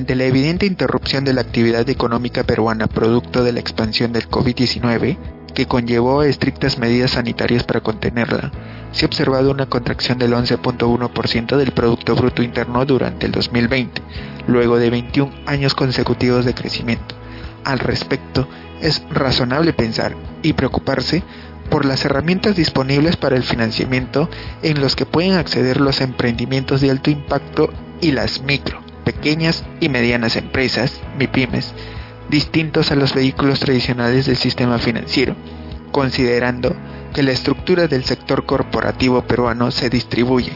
Ante la evidente interrupción de la actividad económica peruana producto de la expansión del COVID-19, que conllevó estrictas medidas sanitarias para contenerla, se ha observado una contracción del 11.1% del Producto Bruto Interno durante el 2020, luego de 21 años consecutivos de crecimiento. Al respecto, es razonable pensar y preocuparse por las herramientas disponibles para el financiamiento en los que pueden acceder los emprendimientos de alto impacto y las micro, pequeñas y medianas empresas, MIPIMES, distintos a los vehículos tradicionales del sistema financiero, considerando que la estructura del sector corporativo peruano se distribuye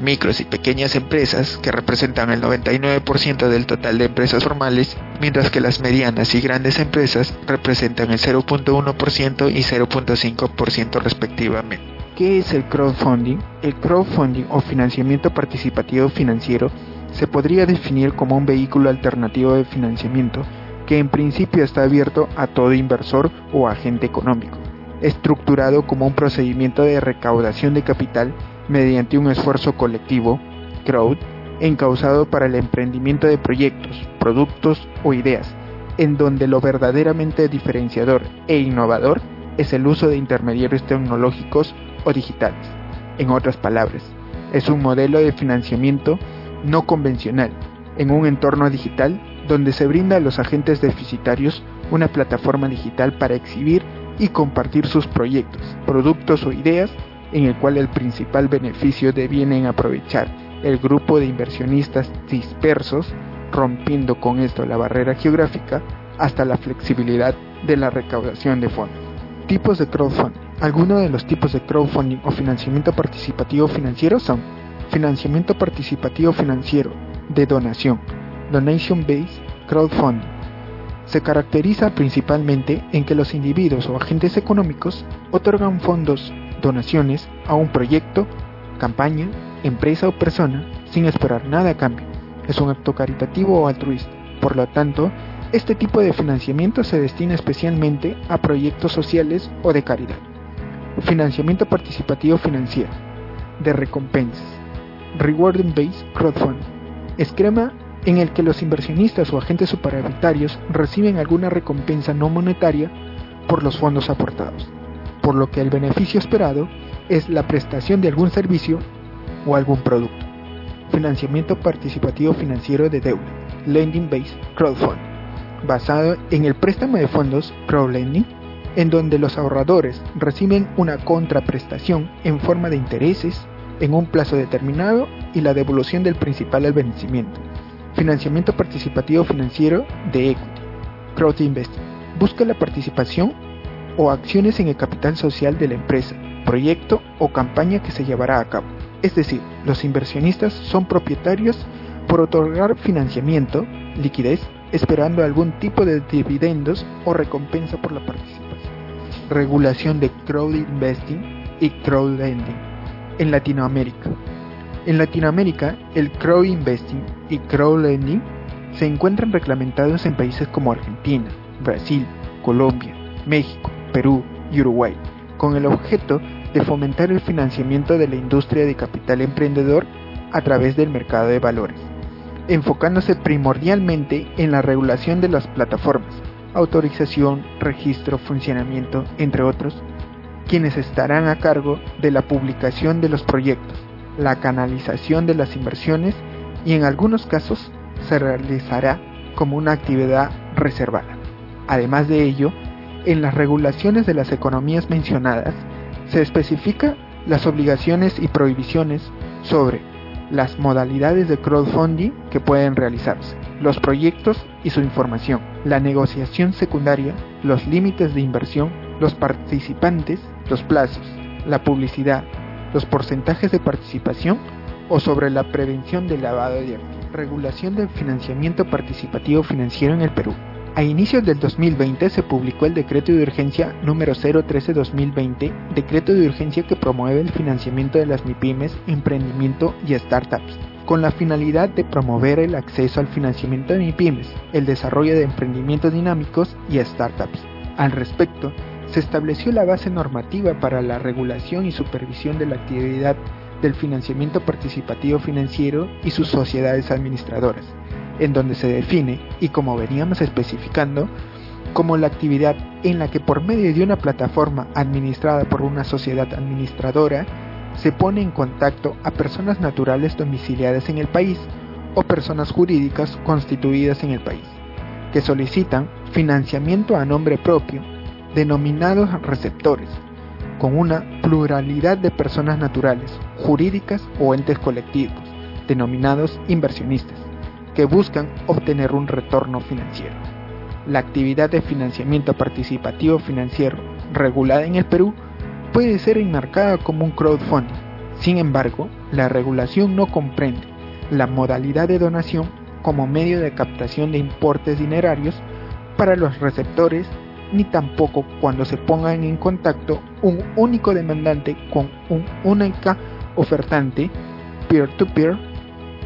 micros y pequeñas empresas, que representan el 99% del total de empresas formales, mientras que las medianas y grandes empresas representan el 0.1% y 0.5% respectivamente. ¿Qué es el crowdfunding? El crowdfunding o financiamiento participativo financiero se podría definir como un vehículo alternativo de financiamiento que en principio está abierto a todo inversor o agente económico, estructurado como un procedimiento de recaudación de capital mediante un esfuerzo colectivo, crowd, encausado para el emprendimiento de proyectos, productos o ideas, en donde lo verdaderamente diferenciador e innovador es el uso de intermediarios tecnológicos o digitales. En otras palabras, es un modelo de financiamiento no convencional, en un entorno digital donde se brinda a los agentes deficitarios una plataforma digital para exhibir y compartir sus proyectos, productos o ideas en el cual el principal beneficio deviene en aprovechar el grupo de inversionistas dispersos, rompiendo con esto la barrera geográfica hasta la flexibilidad de la recaudación de fondos. Tipos de crowdfunding. Algunos de los tipos de crowdfunding o financiamiento participativo financiero son financiamiento participativo financiero de donación, donation based crowdfunding. Se caracteriza principalmente en que los individuos o agentes económicos otorgan fondos donaciones a un proyecto, campaña, empresa o persona sin esperar nada a cambio. Es un acto caritativo o altruista. Por lo tanto, este tipo de financiamiento se destina especialmente a proyectos sociales o de caridad. Financiamiento participativo financiero. De recompensas. Rewarding Based Crowdfunding. Esquema en el que los inversionistas o agentes superavitarios reciben alguna recompensa no monetaria por los fondos aportados por lo que el beneficio esperado es la prestación de algún servicio o algún producto. Financiamiento participativo financiero de deuda, Lending Based Crowdfunding, basado en el préstamo de fondos crowdlending, en donde los ahorradores reciben una contraprestación en forma de intereses en un plazo determinado y la devolución del principal al vencimiento. Financiamiento participativo financiero de equity, crowdinvesting, busca la participación o acciones en el capital social de la empresa, proyecto o campaña que se llevará a cabo. Es decir, los inversionistas son propietarios por otorgar financiamiento, liquidez, esperando algún tipo de dividendos o recompensa por la participación. Regulación de crowd investing y crowd lending en Latinoamérica. En Latinoamérica, el crowd investing y crowd lending se encuentran reglamentados en países como Argentina, Brasil, Colombia, México, Perú y Uruguay, con el objeto de fomentar el financiamiento de la industria de capital emprendedor a través del mercado de valores, enfocándose primordialmente en la regulación de las plataformas, autorización, registro, funcionamiento, entre otros, quienes estarán a cargo de la publicación de los proyectos, la canalización de las inversiones y en algunos casos se realizará como una actividad reservada. Además de ello, en las regulaciones de las economías mencionadas se especifica las obligaciones y prohibiciones sobre las modalidades de crowdfunding que pueden realizarse, los proyectos y su información, la negociación secundaria, los límites de inversión, los participantes, los plazos, la publicidad, los porcentajes de participación o sobre la prevención del lavado de activos. Regulación del financiamiento participativo financiero en el Perú. A inicios del 2020 se publicó el Decreto de Urgencia número 013-2020, decreto de urgencia que promueve el financiamiento de las MIPIMES, emprendimiento y startups, con la finalidad de promover el acceso al financiamiento de MIPIMES, el desarrollo de emprendimientos dinámicos y startups. Al respecto, se estableció la base normativa para la regulación y supervisión de la actividad del financiamiento participativo financiero y sus sociedades administradoras en donde se define, y como veníamos especificando, como la actividad en la que por medio de una plataforma administrada por una sociedad administradora se pone en contacto a personas naturales domiciliadas en el país o personas jurídicas constituidas en el país, que solicitan financiamiento a nombre propio, denominados receptores, con una pluralidad de personas naturales, jurídicas o entes colectivos, denominados inversionistas, que buscan obtener un retorno financiero. La actividad de financiamiento participativo financiero regulada en el Perú puede ser enmarcada como un crowdfunding. Sin embargo, la regulación no comprende la modalidad de donación como medio de captación de importes dinerarios para los receptores ni tampoco cuando se pongan en contacto un único demandante con un única ofertante peer-to-peer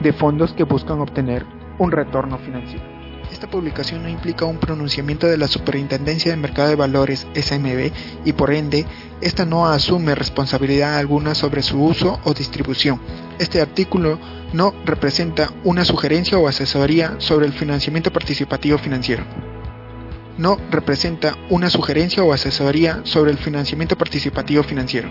de fondos que buscan obtener un retorno financiero. Esta publicación no implica un pronunciamiento de la Superintendencia de Mercado de Valores SMB y por ende, esta no asume responsabilidad alguna sobre su uso o distribución. Este artículo no representa una sugerencia o asesoría sobre el financiamiento participativo financiero. No representa una sugerencia o asesoría sobre el financiamiento participativo financiero.